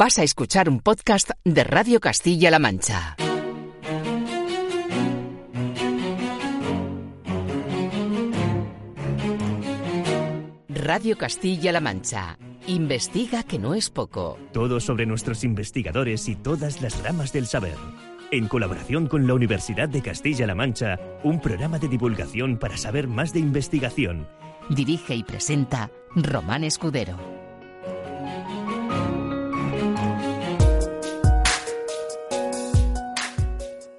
Vas a escuchar un podcast de Radio Castilla-La Mancha. Radio Castilla-La Mancha. Investiga que no es poco. Todo sobre nuestros investigadores y todas las ramas del saber. En colaboración con la Universidad de Castilla-La Mancha, un programa de divulgación para saber más de investigación. Dirige y presenta Román Escudero.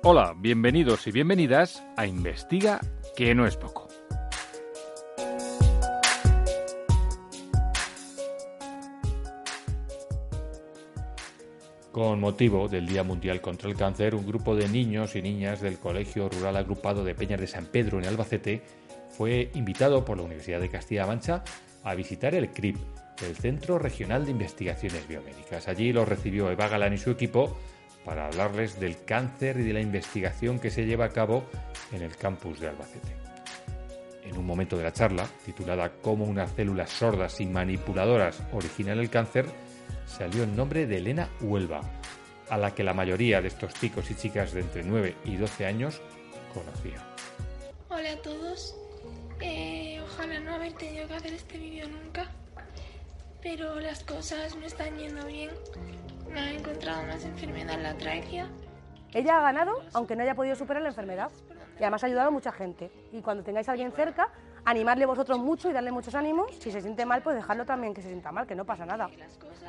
Hola, bienvenidos y bienvenidas a Investiga que no es poco. Con motivo del Día Mundial contra el Cáncer, un grupo de niños y niñas del Colegio Rural Agrupado de Peñas de San Pedro en Albacete fue invitado por la Universidad de Castilla-La Mancha a visitar el CRIP, el Centro Regional de Investigaciones Biomédicas. Allí los recibió Eva Galán y su equipo para hablarles del cáncer y de la investigación que se lleva a cabo en el campus de Albacete. En un momento de la charla, titulada Cómo unas células sordas y manipuladoras originan el cáncer, salió el nombre de Elena Huelva, a la que la mayoría de estos chicos y chicas de entre 9 y 12 años conocía. Hola a todos. Eh, ojalá no haber tenido que hacer este vídeo nunca, pero las cosas me están yendo bien. Me han encontrado más enfermedad en la tráquea. Ella ha ganado, aunque no haya podido superar la enfermedad. Y además ha ayudado a mucha gente. Y cuando tengáis a alguien cerca, animarle vosotros mucho y darle muchos ánimos. Si se siente mal, pues dejarlo también que se sienta mal, que no pasa nada.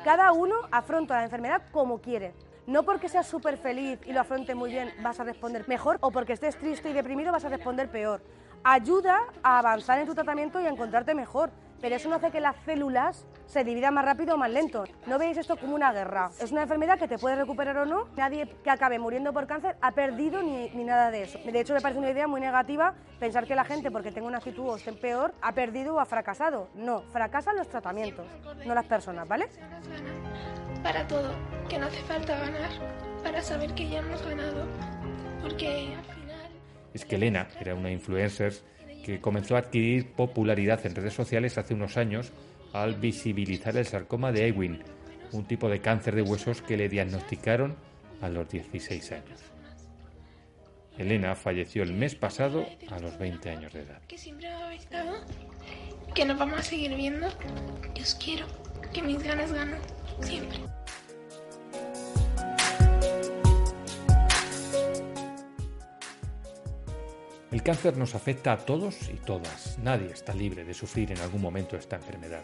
Cada uno afronta la enfermedad como quiere. No porque seas súper feliz y lo afronte muy bien vas a responder mejor o porque estés triste y deprimido vas a responder peor. Ayuda a avanzar en tu tratamiento y a encontrarte mejor pero eso no hace que las células se dividan más rápido o más lento. No veis esto como una guerra. Es una enfermedad que te puede recuperar o no. Nadie que acabe muriendo por cáncer ha perdido ni, ni nada de eso. De hecho, me parece una idea muy negativa pensar que la gente, porque tenga una actitud o esté peor, ha perdido o ha fracasado. No, fracasan los tratamientos, no las personas, ¿vale? Para todo, que no hace falta ganar para saber que ya hemos ganado. Porque al final... Es que Elena era una influencer que comenzó a adquirir popularidad en redes sociales hace unos años al visibilizar el sarcoma de Ewing, un tipo de cáncer de huesos que le diagnosticaron a los 16 años. Elena falleció el mes pasado a los 20 años de edad. Que siempre que nos vamos a seguir viendo, que os quiero, que mis ganas ganan, siempre. El cáncer nos afecta a todos y todas. Nadie está libre de sufrir en algún momento esta enfermedad.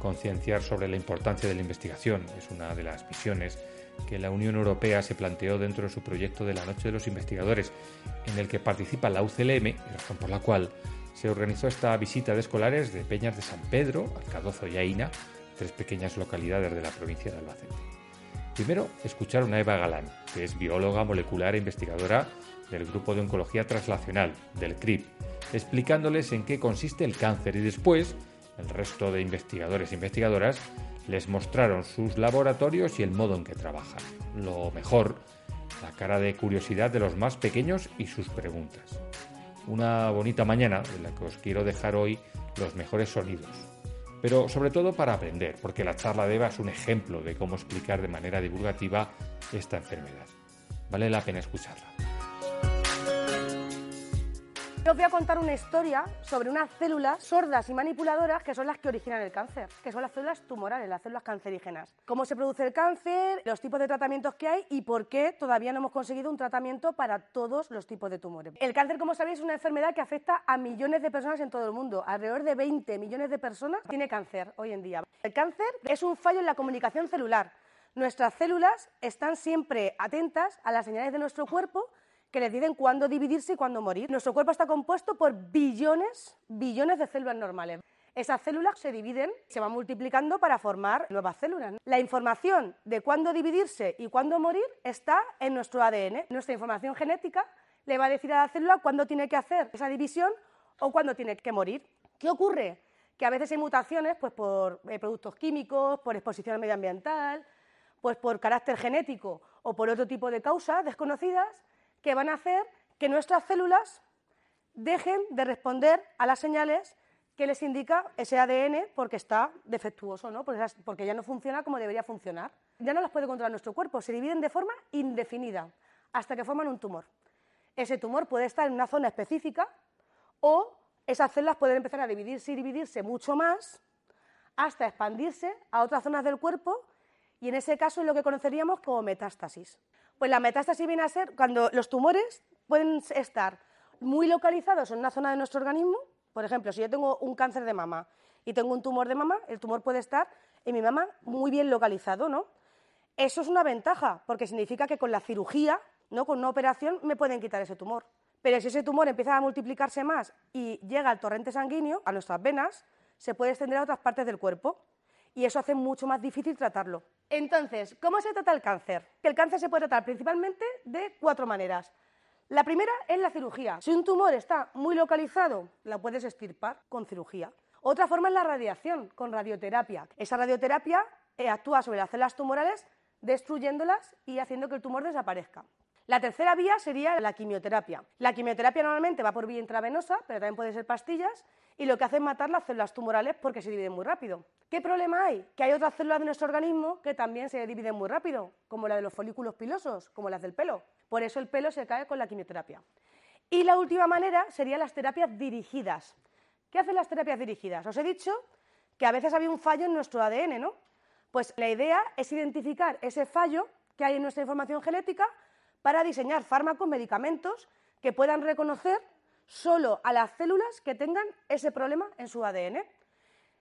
Concienciar sobre la importancia de la investigación es una de las visiones que la Unión Europea se planteó dentro de su proyecto de la Noche de los Investigadores, en el que participa la UCLM, razón por la cual se organizó esta visita de escolares de Peñas de San Pedro, Alcadozo y Aina, tres pequeñas localidades de la provincia de Albacete. Primero, escucharon a Eva Galán, que es bióloga molecular e investigadora del Grupo de Oncología Translacional, del CRIP, explicándoles en qué consiste el cáncer y después el resto de investigadores e investigadoras les mostraron sus laboratorios y el modo en que trabajan. Lo mejor, la cara de curiosidad de los más pequeños y sus preguntas. Una bonita mañana en la que os quiero dejar hoy los mejores sonidos. Pero sobre todo para aprender, porque la charla de Eva es un ejemplo de cómo explicar de manera divulgativa esta enfermedad. Vale la pena escucharla. Os voy a contar una historia sobre unas células sordas y manipuladoras que son las que originan el cáncer, que son las células tumorales, las células cancerígenas. Cómo se produce el cáncer, los tipos de tratamientos que hay y por qué todavía no hemos conseguido un tratamiento para todos los tipos de tumores. El cáncer, como sabéis, es una enfermedad que afecta a millones de personas en todo el mundo. Alrededor de 20 millones de personas tiene cáncer hoy en día. El cáncer es un fallo en la comunicación celular. Nuestras células están siempre atentas a las señales de nuestro cuerpo que les dicen cuándo dividirse y cuándo morir. Nuestro cuerpo está compuesto por billones, billones de células normales. Esas células se dividen, se van multiplicando para formar nuevas células. La información de cuándo dividirse y cuándo morir está en nuestro ADN. Nuestra información genética le va a decir a la célula cuándo tiene que hacer esa división o cuándo tiene que morir. ¿Qué ocurre? Que a veces hay mutaciones pues, por eh, productos químicos, por exposición medioambiental, pues por carácter genético o por otro tipo de causas desconocidas que van a hacer que nuestras células dejen de responder a las señales que les indica ese ADN porque está defectuoso, ¿no? porque ya no funciona como debería funcionar. Ya no las puede controlar nuestro cuerpo, se dividen de forma indefinida hasta que forman un tumor. Ese tumor puede estar en una zona específica o esas células pueden empezar a dividirse y dividirse mucho más hasta expandirse a otras zonas del cuerpo y en ese caso es lo que conoceríamos como metástasis. Pues la metástasis viene a ser cuando los tumores pueden estar muy localizados en una zona de nuestro organismo. Por ejemplo, si yo tengo un cáncer de mama y tengo un tumor de mama, el tumor puede estar en mi mama muy bien localizado, ¿no? Eso es una ventaja, porque significa que con la cirugía, ¿no? con una operación, me pueden quitar ese tumor. Pero si ese tumor empieza a multiplicarse más y llega al torrente sanguíneo, a nuestras venas, se puede extender a otras partes del cuerpo y eso hace mucho más difícil tratarlo. Entonces, ¿cómo se trata el cáncer? El cáncer se puede tratar principalmente de cuatro maneras. La primera es la cirugía. Si un tumor está muy localizado, la puedes extirpar con cirugía. Otra forma es la radiación, con radioterapia. Esa radioterapia eh, actúa sobre las células tumorales destruyéndolas y haciendo que el tumor desaparezca. La tercera vía sería la quimioterapia. La quimioterapia normalmente va por vía intravenosa, pero también puede ser pastillas, y lo que hace es matar las células tumorales porque se dividen muy rápido. ¿Qué problema hay? Que hay otras células de nuestro organismo que también se dividen muy rápido, como la de los folículos pilosos, como las del pelo. Por eso el pelo se cae con la quimioterapia. Y la última manera serían las terapias dirigidas. ¿Qué hacen las terapias dirigidas? Os he dicho que a veces había un fallo en nuestro ADN, ¿no? Pues la idea es identificar ese fallo que hay en nuestra información genética para diseñar fármacos, medicamentos que puedan reconocer solo a las células que tengan ese problema en su ADN.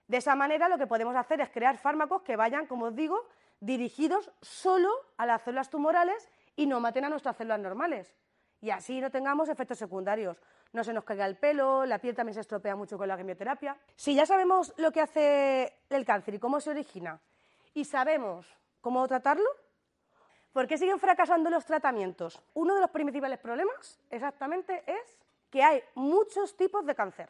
De esa manera lo que podemos hacer es crear fármacos que vayan, como os digo, dirigidos solo a las células tumorales y no maten a nuestras células normales. Y así no tengamos efectos secundarios. No se nos caiga el pelo, la piel también se estropea mucho con la quimioterapia. Si ya sabemos lo que hace el cáncer y cómo se origina y sabemos cómo tratarlo, ¿Por qué siguen fracasando los tratamientos? Uno de los principales problemas exactamente es que hay muchos tipos de cáncer.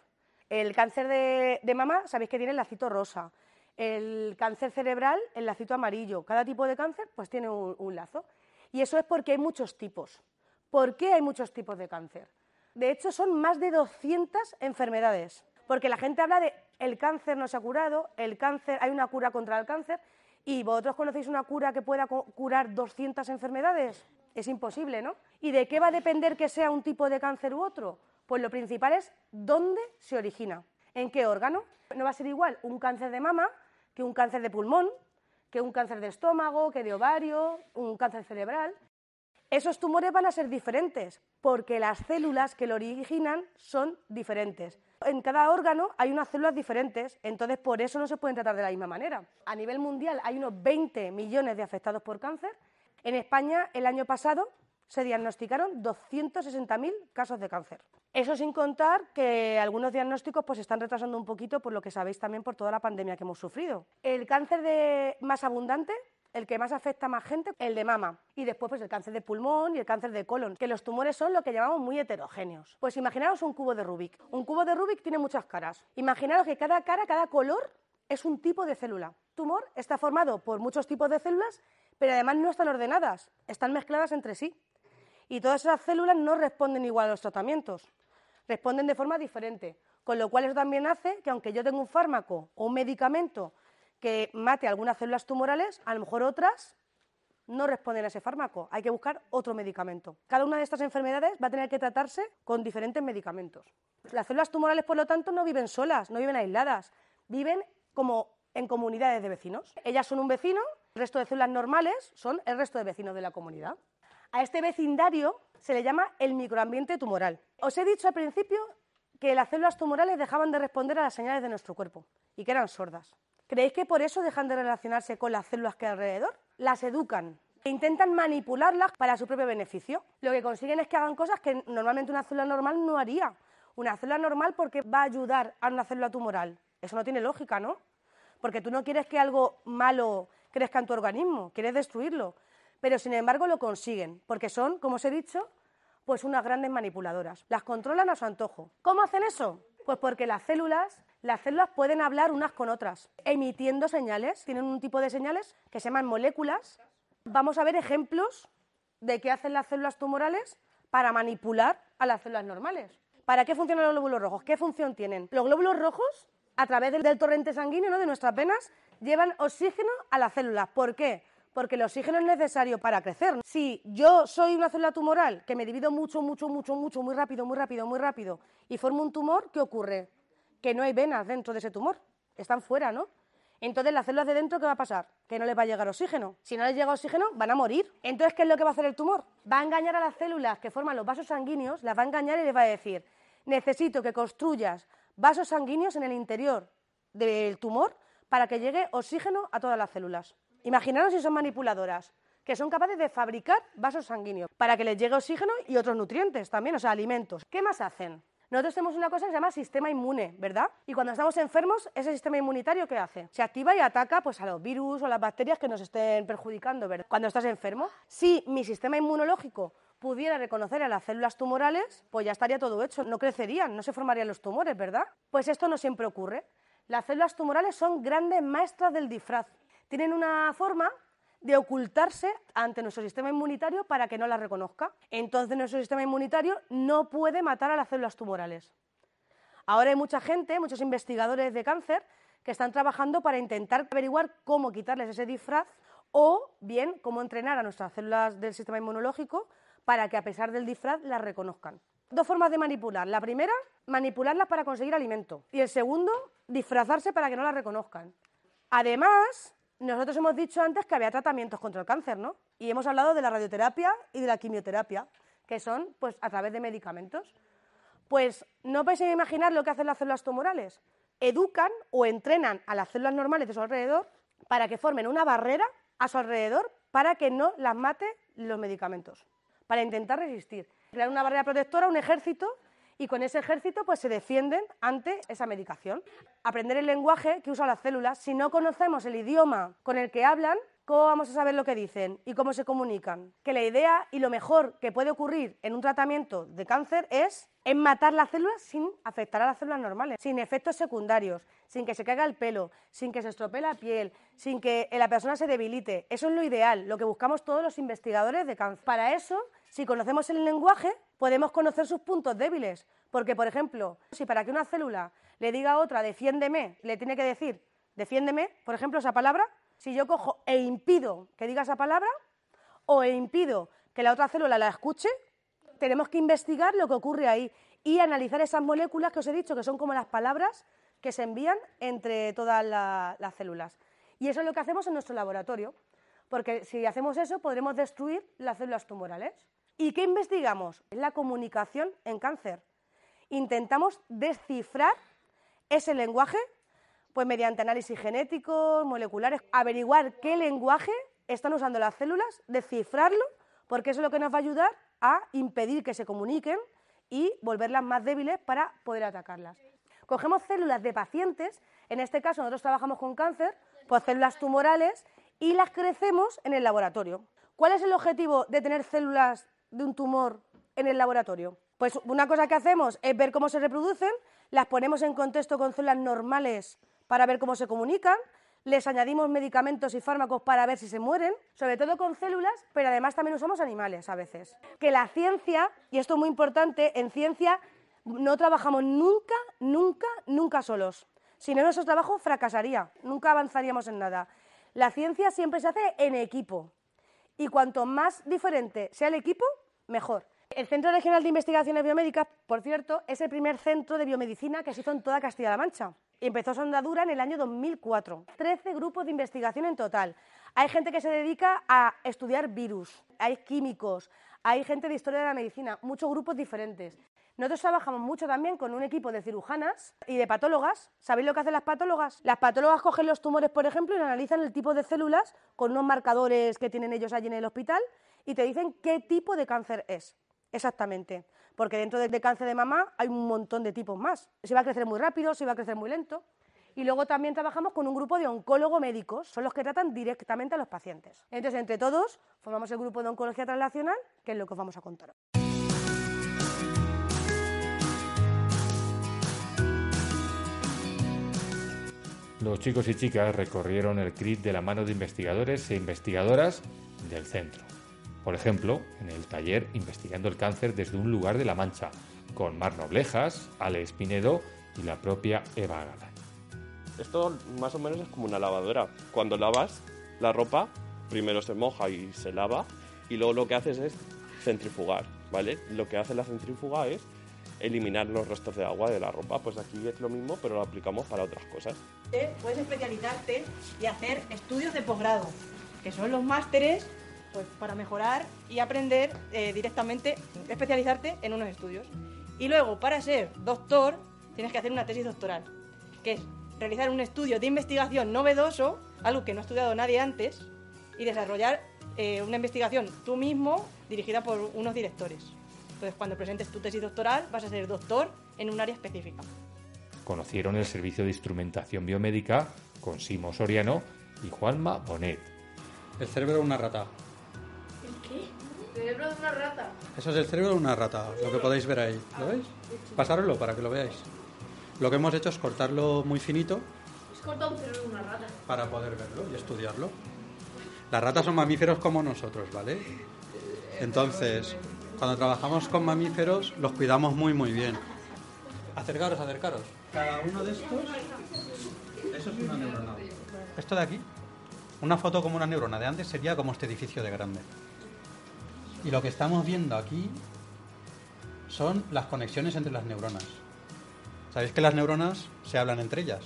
El cáncer de, mama, sabéis que tiene el lacito rosa. El cáncer cerebral, el lacito amarillo. Cada tipo de cáncer pues tiene un, un lazo. Y eso es porque hay muchos tipos. ¿Por qué hay muchos tipos de cáncer? De hecho, son más de 200 enfermedades. Porque la gente habla de el cáncer no se ha curado, el cáncer, hay una cura contra el cáncer, ¿Y vosotros conocéis una cura que pueda curar 200 enfermedades? Es imposible, ¿no? ¿Y de qué va a depender que sea un tipo de cáncer u otro? Pues lo principal es dónde se origina, en qué órgano. No va a ser igual un cáncer de mama que un cáncer de pulmón, que un cáncer de estómago, que de ovario, un cáncer cerebral. Esos tumores van a ser diferentes porque las células que lo originan son diferentes. En cada órgano hay unas células diferentes, entonces por eso no se pueden tratar de la misma manera. A nivel mundial hay unos 20 millones de afectados por cáncer. En España el año pasado se diagnosticaron 260.000 casos de cáncer. Eso sin contar que algunos diagnósticos pues están retrasando un poquito por lo que sabéis también por toda la pandemia que hemos sufrido. El cáncer de más abundante el que más afecta a más gente, el de mama. Y después pues el cáncer de pulmón y el cáncer de colon, que los tumores son lo que llamamos muy heterogéneos. Pues imaginaros un cubo de Rubik. Un cubo de Rubik tiene muchas caras. Imaginaros que cada cara, cada color es un tipo de célula. Tumor está formado por muchos tipos de células, pero además no están ordenadas, están mezcladas entre sí. Y todas esas células no responden igual a los tratamientos, responden de forma diferente. Con lo cual eso también hace que aunque yo tenga un fármaco o un medicamento que mate algunas células tumorales, a lo mejor otras no responden a ese fármaco. Hay que buscar otro medicamento. Cada una de estas enfermedades va a tener que tratarse con diferentes medicamentos. Las células tumorales, por lo tanto, no viven solas, no viven aisladas, viven como en comunidades de vecinos. Ellas son un vecino, el resto de células normales son el resto de vecinos de la comunidad. A este vecindario se le llama el microambiente tumoral. Os he dicho al principio que las células tumorales dejaban de responder a las señales de nuestro cuerpo y que eran sordas. ¿Creéis que por eso dejan de relacionarse con las células que hay alrededor? Las educan e intentan manipularlas para su propio beneficio. Lo que consiguen es que hagan cosas que normalmente una célula normal no haría. Una célula normal porque va a ayudar a una célula tumoral. Eso no tiene lógica, ¿no? Porque tú no quieres que algo malo crezca en tu organismo, quieres destruirlo. Pero sin embargo lo consiguen, porque son, como os he dicho, pues unas grandes manipuladoras. Las controlan a su antojo. ¿Cómo hacen eso? Pues porque las células, las células pueden hablar unas con otras, emitiendo señales. Tienen un tipo de señales que se llaman moléculas. Vamos a ver ejemplos de qué hacen las células tumorales para manipular a las células normales. ¿Para qué funcionan los glóbulos rojos? ¿Qué función tienen? Los glóbulos rojos a través del, torrente sanguíneo, ¿no? de nuestras venas, llevan oxígeno a las células. ¿Por qué? Porque el oxígeno es necesario para crecer. Si yo soy una célula tumoral que me divido mucho, mucho, mucho, mucho, muy rápido, muy rápido, muy rápido, y formo un tumor, ¿qué ocurre? Que no hay venas dentro de ese tumor, están fuera, ¿no? Entonces, las células de dentro, ¿qué va a pasar? Que no les va a llegar oxígeno. Si no les llega oxígeno, van a morir. Entonces, ¿qué es lo que va a hacer el tumor? Va a engañar a las células que forman los vasos sanguíneos, las va a engañar y les va a decir, necesito que construyas vasos sanguíneos en el interior del tumor para que llegue oxígeno a todas las células. Imaginaros si son manipuladoras, que son capaces de fabricar vasos sanguíneos para que les llegue oxígeno y otros nutrientes también, o sea, alimentos. ¿Qué más hacen? Nosotros tenemos una cosa que se llama sistema inmune, ¿verdad? Y cuando estamos enfermos, ese sistema inmunitario, ¿qué hace? Se activa y ataca pues, a los virus o las bacterias que nos estén perjudicando, ¿verdad? Cuando estás enfermo, si mi sistema inmunológico pudiera reconocer a las células tumorales, pues ya estaría todo hecho, no crecerían, no se formarían los tumores, ¿verdad? Pues esto no siempre ocurre. Las células tumorales son grandes maestras del disfraz. Tienen una forma de ocultarse ante nuestro sistema inmunitario para que no las reconozca. Entonces nuestro sistema inmunitario no puede matar a las células tumorales. Ahora hay mucha gente, muchos investigadores de cáncer, que están trabajando para intentar averiguar cómo quitarles ese disfraz o bien cómo entrenar a nuestras células del sistema inmunológico para que a pesar del disfraz las reconozcan. Dos formas de manipular. La primera, manipularlas para conseguir alimento. Y el segundo, disfrazarse para que no las reconozcan. Además, nosotros hemos dicho antes que había tratamientos contra el cáncer, ¿no? Y hemos hablado de la radioterapia y de la quimioterapia, que son pues a través de medicamentos. Pues no podéis imaginar lo que hacen las células tumorales. Educan o entrenan a las células normales de su alrededor para que formen una barrera a su alrededor para que no las mate los medicamentos, para intentar resistir. Crear una barrera protectora, un ejército y con ese ejército pues se defienden ante esa medicación. Aprender el lenguaje que usan las células, si no conocemos el idioma con el que hablan, ¿cómo vamos a saber lo que dicen y cómo se comunican? Que la idea y lo mejor que puede ocurrir en un tratamiento de cáncer es en matar las células sin afectar a las células normales, sin efectos secundarios, sin que se caiga el pelo, sin que se estropee la piel, sin que la persona se debilite. Eso es lo ideal, lo que buscamos todos los investigadores de cáncer. Para eso, si conocemos el lenguaje, podemos conocer sus puntos débiles. Porque, por ejemplo, si para que una célula le diga a otra, defiéndeme, le tiene que decir, defiéndeme, por ejemplo, esa palabra, si yo cojo e impido que diga esa palabra, o e impido que la otra célula la escuche, tenemos que investigar lo que ocurre ahí y analizar esas moléculas que os he dicho, que son como las palabras que se envían entre todas las células. Y eso es lo que hacemos en nuestro laboratorio, porque si hacemos eso podremos destruir las células tumorales. ¿Y qué investigamos? La comunicación en cáncer. Intentamos descifrar ese lenguaje pues mediante análisis genéticos, moleculares, averiguar qué lenguaje están usando las células, descifrarlo, porque eso es lo que nos va a ayudar a impedir que se comuniquen y volverlas más débiles para poder atacarlas. Cogemos células de pacientes, en este caso nosotros trabajamos con cáncer, pues células tumorales, y las crecemos en el laboratorio. ¿Cuál es el objetivo de tener células de un tumor en el laboratorio? Pues una cosa que hacemos es ver cómo se reproducen, las ponemos en contexto con células normales para ver cómo se comunican, les añadimos medicamentos y fármacos para ver si se mueren, sobre todo con células, pero además también usamos animales a veces. Que la ciencia, y esto es muy importante, en ciencia no trabajamos nunca, nunca, nunca solos. Si no, nuestro trabajo fracasaría, nunca avanzaríamos en nada. La ciencia siempre se hace en equipo. Y cuanto más diferente sea el equipo, mejor. El Centro Regional de Investigaciones Biomédicas, por cierto, es el primer centro de biomedicina que se hizo en toda Castilla-La Mancha. Empezó su andadura en el año 2004. Trece grupos de investigación en total. Hay gente que se dedica a estudiar virus, hay químicos, hay gente de historia de la medicina, muchos grupos diferentes. Nosotros trabajamos mucho también con un equipo de cirujanas y de patólogas. ¿Sabéis lo que hacen las patólogas? Las patólogas cogen los tumores, por ejemplo, y analizan el tipo de células con unos marcadores que tienen ellos allí en el hospital y te dicen qué tipo de cáncer es. Exactamente. Porque dentro del cáncer de mamá hay un montón de tipos más. Si va a crecer muy rápido, si va a crecer muy lento. Y luego también trabajamos con un grupo de oncólogos médicos, son los que tratan directamente a los pacientes. Entonces, entre todos, formamos el grupo de oncología translacional, que es lo que os vamos a contar. Los chicos y chicas recorrieron el CRIT de la mano de investigadores e investigadoras del centro. Por ejemplo, en el taller Investigando el cáncer desde un lugar de la Mancha, con Mar Noblejas, Ale Espinedo y la propia Eva Galán. Esto más o menos es como una lavadora. Cuando lavas la ropa, primero se moja y se lava y luego lo que haces es centrifugar, ¿vale? Lo que hace la centrífuga es eliminar los restos de agua de la ropa. Pues aquí es lo mismo, pero lo aplicamos para otras cosas. Puedes especializarte y hacer estudios de posgrado, que son los másteres pues, para mejorar y aprender eh, directamente, especializarte en unos estudios. Y luego, para ser doctor, tienes que hacer una tesis doctoral, que es realizar un estudio de investigación novedoso, algo que no ha estudiado nadie antes, y desarrollar eh, una investigación tú mismo dirigida por unos directores. Entonces, cuando presentes tu tesis doctoral, vas a ser doctor en un área específica. Conocieron el servicio de instrumentación biomédica con Simo Soriano y Juanma Bonet. El cerebro de una rata. ¿El qué? ¿El cerebro de una rata? Eso es el cerebro de una rata, lo que podéis ver ahí. ¿Lo veis? Pasároslo para que lo veáis. Lo que hemos hecho es cortarlo muy finito ¿Has cortado un cerebro de una rata? para poder verlo y estudiarlo. Las ratas son mamíferos como nosotros, ¿vale? Entonces, cuando trabajamos con mamíferos, los cuidamos muy, muy bien. Acercaros, acercaros. Cada uno de estos, eso es una neurona. Esto de aquí, una foto como una neurona de antes sería como este edificio de grande. Y lo que estamos viendo aquí son las conexiones entre las neuronas. ¿Sabéis que las neuronas se hablan entre ellas?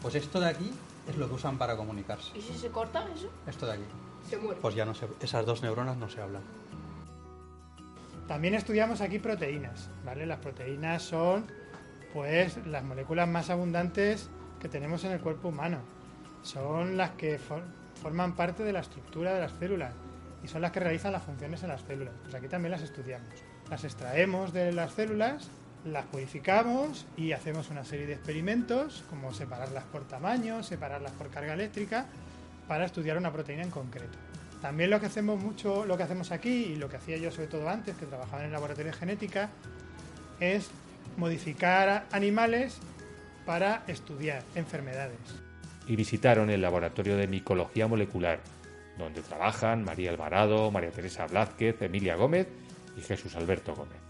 Pues esto de aquí es lo que usan para comunicarse. ¿Y si se corta eso? Esto de aquí. Se muere. Pues ya no se, esas dos neuronas no se hablan. También estudiamos aquí proteínas, ¿vale? Las proteínas son, pues, las moléculas más abundantes que tenemos en el cuerpo humano. Son las que for- forman parte de la estructura de las células y son las que realizan las funciones en las células. Pues aquí también las estudiamos. Las extraemos de las células, las purificamos y hacemos una serie de experimentos, como separarlas por tamaño, separarlas por carga eléctrica, para estudiar una proteína en concreto. También lo que hacemos mucho, lo que hacemos aquí y lo que hacía yo sobre todo antes, que trabajaba en el laboratorio de genética, es modificar animales para estudiar enfermedades. y visitaron el laboratorio de micología molecular, donde trabajan María Alvarado, María Teresa Blázquez, Emilia Gómez y Jesús Alberto Gómez.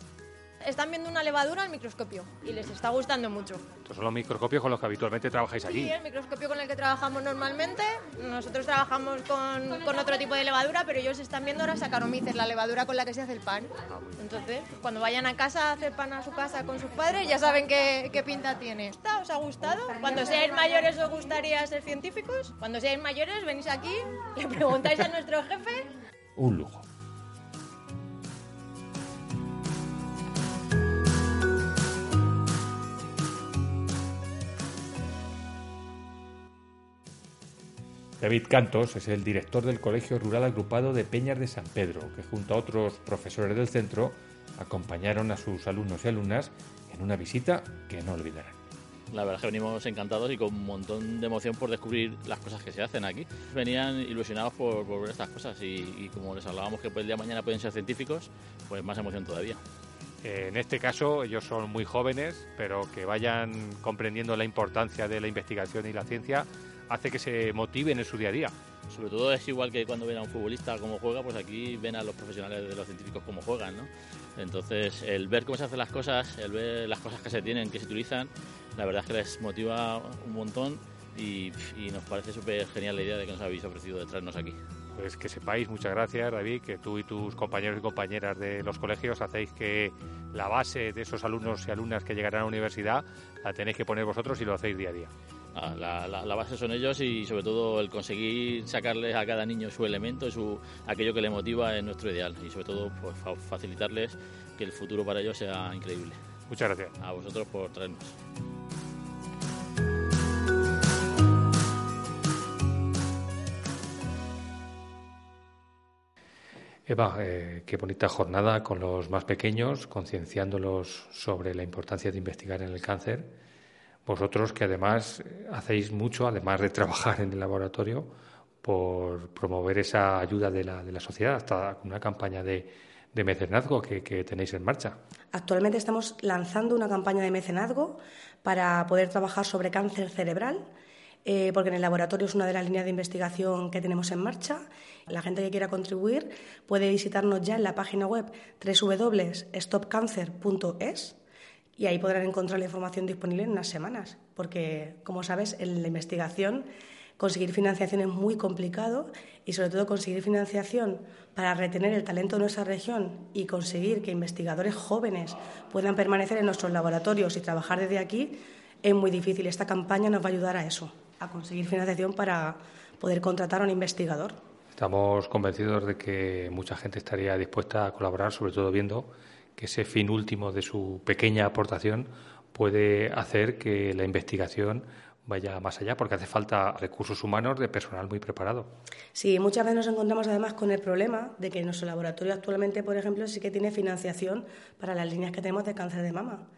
Están viendo una levadura al microscopio y les está gustando mucho. Estos son los microscopios con los que habitualmente trabajáis Sí, allí. el microscopio con el que trabajamos normalmente. Nosotros trabajamos con, con otro tipo de levadura, pero ellos están viendo ahora Saccharomyces, la levadura con la que se hace el pan. Entonces, cuando vayan a casa a hacer pan a su casa con sus padres, ya saben qué, qué pinta tiene. ¿Está? ¿Os ha gustado? Cuando seáis mayores os gustaría ser científicos. Cuando seáis mayores venís aquí, le preguntáis a nuestro jefe Un lujo. David Cantos es el director del Colegio Rural Agrupado de Peñas de San Pedro, que junto a otros profesores del centro acompañaron a sus alumnos y alumnas en una visita que no olvidarán. La verdad es que venimos encantados y con un montón de emoción por descubrir las cosas que se hacen aquí. Venían ilusionados por, por ver estas cosas y, y como les hablábamos que pues, el día de mañana pueden ser científicos, pues más emoción todavía. En este caso, ellos son muy jóvenes, pero que vayan comprendiendo la importancia de la investigación y la ciencia hace que se motiven en su día a día. Sobre todo es igual que cuando ven a un futbolista cómo juega, pues aquí ven a los profesionales de los científicos cómo juegan, ¿no? Entonces, el ver cómo se hacen las cosas, el ver las cosas que se tienen, que se utilizan, la verdad es que les motiva un montón y, y nos parece súper genial la idea de que nos habéis ofrecido de traernos aquí. Pues que sepáis, muchas gracias David, que tú y tus compañeros y compañeras de los colegios hacéis que la base de esos alumnos y alumnas que llegarán a la universidad la tenéis que poner vosotros y lo hacéis día a día. Ah, La, la- la base son ellos y sobre todo el conseguir sacarles a cada niño su elemento, su, aquello que le motiva es nuestro ideal y sobre todo pues, fa- facilitarles que el futuro para ellos sea increíble. Muchas gracias. A vosotros por traernos. Eva, eh, qué bonita jornada con los más pequeños, concienciándolos sobre la importancia de investigar en el cáncer. Vosotros que además eh, hacéis mucho, además de trabajar en el laboratorio, por promover esa ayuda de la, de la sociedad, hasta una campaña de, de mecenazgo que, que tenéis en marcha. Actualmente estamos lanzando una campaña de mecenazgo para poder trabajar sobre cáncer cerebral, eh, porque en el laboratorio es una de las líneas de investigación que tenemos en marcha. La gente que quiera contribuir puede visitarnos ya en la página web www.stopcancer.es y ahí podrán encontrar la información disponible en unas semanas. porque, como sabes, en la investigación conseguir financiación es muy complicado y sobre todo conseguir financiación para retener el talento de nuestra región y conseguir que investigadores jóvenes puedan permanecer en nuestros laboratorios y trabajar desde aquí es muy difícil. Esta campaña nos va a ayudar a eso, a conseguir financiación para poder contratar a un investigador. Estamos convencidos de que mucha gente estaría dispuesta a colaborar, sobre todo viendo ese fin último de su pequeña aportación puede hacer que la investigación vaya más allá, porque hace falta recursos humanos de personal muy preparado. Sí, muchas veces nos encontramos además con el problema de que nuestro laboratorio actualmente, por ejemplo, sí que tiene financiación para las líneas que tenemos de cáncer de mama.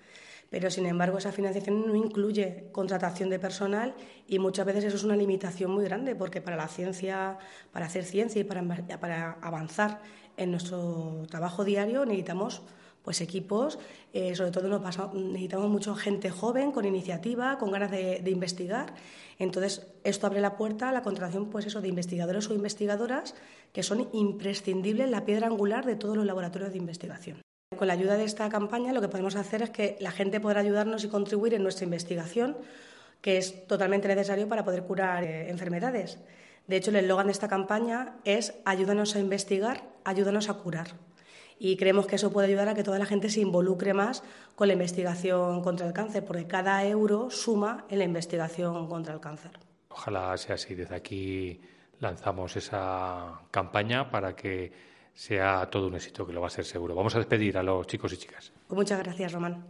Pero, sin embargo, esa financiación no incluye contratación de personal y muchas veces eso es una limitación muy grande, porque para la ciencia, para hacer ciencia y para, para avanzar en nuestro trabajo diario necesitamos pues equipos, eh, sobre todo necesitamos mucha gente joven, con iniciativa, con ganas de, investigar. Entonces, esto abre la puerta a la contratación pues de investigadores o investigadoras que son imprescindibles, la piedra angular de todos los laboratorios de investigación. Con la ayuda de esta campaña lo que podemos hacer es que la gente podrá ayudarnos y contribuir en nuestra investigación, que es totalmente necesario para poder curar eh, enfermedades. De hecho, el eslogan de esta campaña es ayúdanos a investigar, ayúdanos a curar y creemos que eso puede ayudar a que toda la gente se involucre más con la investigación contra el cáncer, porque cada euro suma en la investigación contra el cáncer. Ojalá sea así. Desde aquí lanzamos esa campaña para que sea todo un éxito, que lo va a ser seguro. Vamos a despedir a los chicos y chicas. Pues muchas gracias, Román.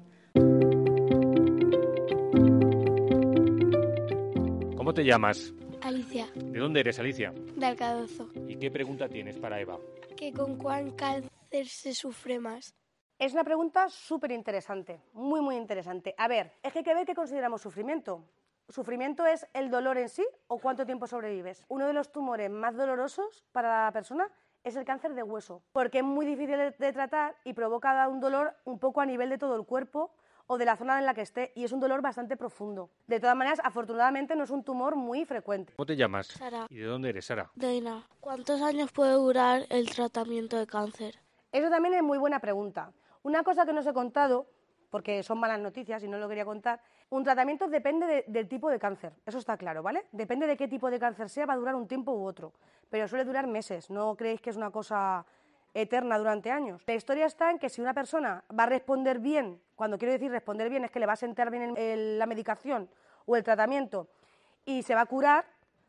¿Cómo te llamas? Alicia. ¿De dónde eres, Alicia? De Alcadozo. ¿Y qué pregunta tienes para Eva? Que con cuán cáncer se sufre más? Es una pregunta súper interesante, muy, muy interesante. A ver, es que hay que ver qué consideramos sufrimiento. ¿Sufrimiento es el dolor en sí o cuánto tiempo sobrevives? Uno de los tumores más dolorosos para la persona es el cáncer de hueso, porque es muy difícil de, tratar y provoca un dolor un poco a nivel de todo el cuerpo o de la zona en la que esté, y es un dolor bastante profundo. De todas maneras, afortunadamente no es un tumor muy frecuente. ¿Cómo te llamas? Sara. ¿Y de dónde eres, Sara? Deina. ¿Cuántos años puede durar el tratamiento de cáncer? Eso también es muy buena pregunta. Una cosa que no os he contado, porque son malas noticias y no lo quería contar, un tratamiento depende del tipo de cáncer, eso está claro, ¿vale? Depende de qué tipo de cáncer sea, va a durar un tiempo u otro, pero suele durar meses, no creéis que es una cosa eterna durante años. La historia está en que si una persona va a responder bien, cuando quiero decir responder bien es que le va a sentar bien la medicación o el tratamiento y se va a curar,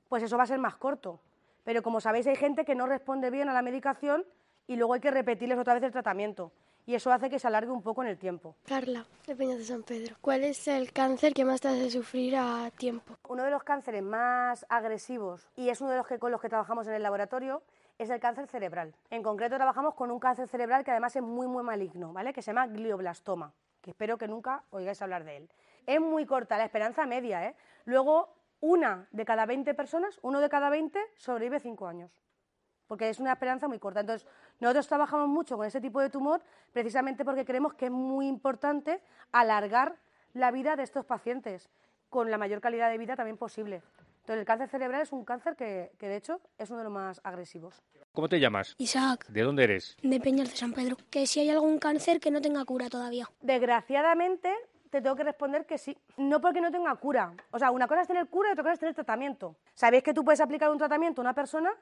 pues eso va a ser más corto. Pero como sabéis hay gente que no responde bien a la medicación y luego hay que repetirles otra vez el tratamiento. Y eso hace que se alargue un poco en el tiempo. Carla, de Peña de San Pedro. ¿Cuál es el cáncer que más te hace sufrir a tiempo? Uno de los cánceres más agresivos y es uno de los que con los que trabajamos en el laboratorio es el cáncer cerebral. En concreto trabajamos con un cáncer cerebral que además es muy muy maligno, ¿vale? Que se llama glioblastoma, que espero que nunca oigáis hablar de él. Es muy corta la esperanza media, ¿eh? Luego una de cada 20 personas, uno de cada 20 sobrevive 5 años porque es una esperanza muy corta. Entonces, nosotros trabajamos mucho con ese tipo de tumor precisamente porque creemos que es muy importante alargar la vida de estos pacientes con la mayor calidad de vida también posible. Entonces, el cáncer cerebral es un cáncer que, que de hecho es uno de los más agresivos. ¿Cómo te llamas? Isaac. ¿De dónde eres? De Peñas de San Pedro. Que si hay algún cáncer que no tenga cura todavía. Desgraciadamente, te tengo que responder que sí. No porque no tenga cura. O sea, una cosa es tener cura y otra cosa es tener tratamiento. Sabéis que tú puedes aplicar un tratamiento a una persona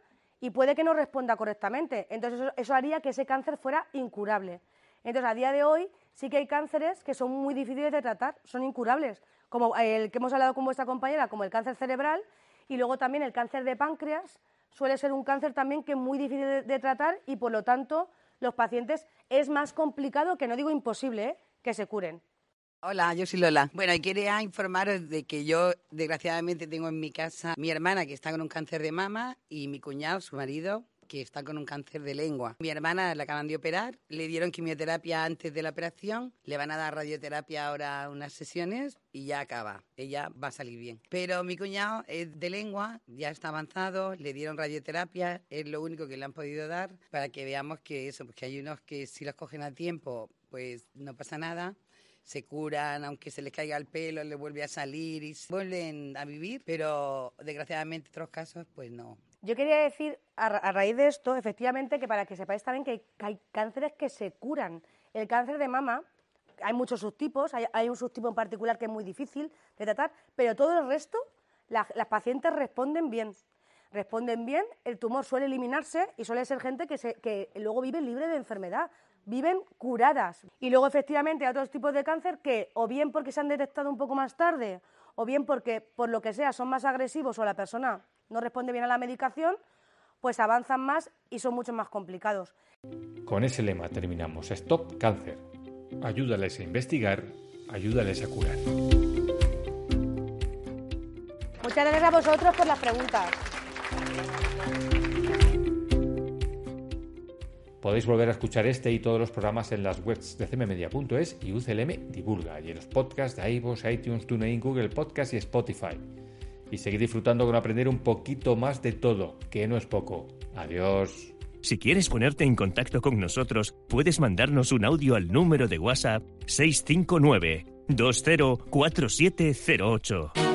y puede que no responda correctamente. Entonces eso, haría que ese cáncer fuera incurable. Entonces a día de hoy sí que hay cánceres que son muy difíciles de tratar, son incurables, como el que hemos hablado con vuestra compañera, como el cáncer cerebral y luego también el cáncer de páncreas suele ser un cáncer también que es muy difícil de, tratar y por lo tanto los pacientes es más complicado, que no digo imposible, ¿eh? que se curen. Hola, yo soy Lola. Bueno, y quería informaros de que yo, desgraciadamente, tengo en mi casa mi hermana que está con un cáncer de mama y mi cuñado, su marido, que está con un cáncer de lengua. Mi hermana la acaban de operar, le dieron quimioterapia antes de la operación, le van a dar radioterapia ahora unas sesiones y ya acaba. Ella va a salir bien. Pero mi cuñado es de lengua, ya está avanzado, le dieron radioterapia, es lo único que le han podido dar para que veamos que eso, porque hay unos que si los cogen a tiempo, pues no pasa nada se curan, aunque se les caiga el pelo, le vuelve a salir y vuelven a vivir, pero desgraciadamente en otros casos, pues no. Yo quería decir, a, raíz de esto, efectivamente, que para que sepáis también que hay cánceres que se curan. El cáncer de mama, hay muchos subtipos, hay, un subtipo en particular que es muy difícil de tratar, pero todo el resto, la- las pacientes responden bien. Responden bien, el tumor suele eliminarse y suele ser gente que, se, que luego vive libre de enfermedad, viven curadas. Y luego efectivamente hay otros tipos de cáncer que o bien porque se han detectado un poco más tarde o bien porque por lo que sea son más agresivos o la persona no responde bien a la medicación, pues avanzan más y son mucho más complicados. Con ese lema terminamos. Stop Cáncer. Ayúdales a investigar, ayúdales a curar. Muchas gracias a vosotros por las preguntas. Podéis volver a escuchar este y todos los programas en las webs de cmmedia.es y UCLM Divulga y en los podcasts de iVoox, iTunes, TuneIn, Google Podcast y Spotify. Y seguid disfrutando con aprender un poquito más de todo, que no es poco. Adiós. Si quieres ponerte en contacto con nosotros, puedes mandarnos un audio al número de WhatsApp 659 204708.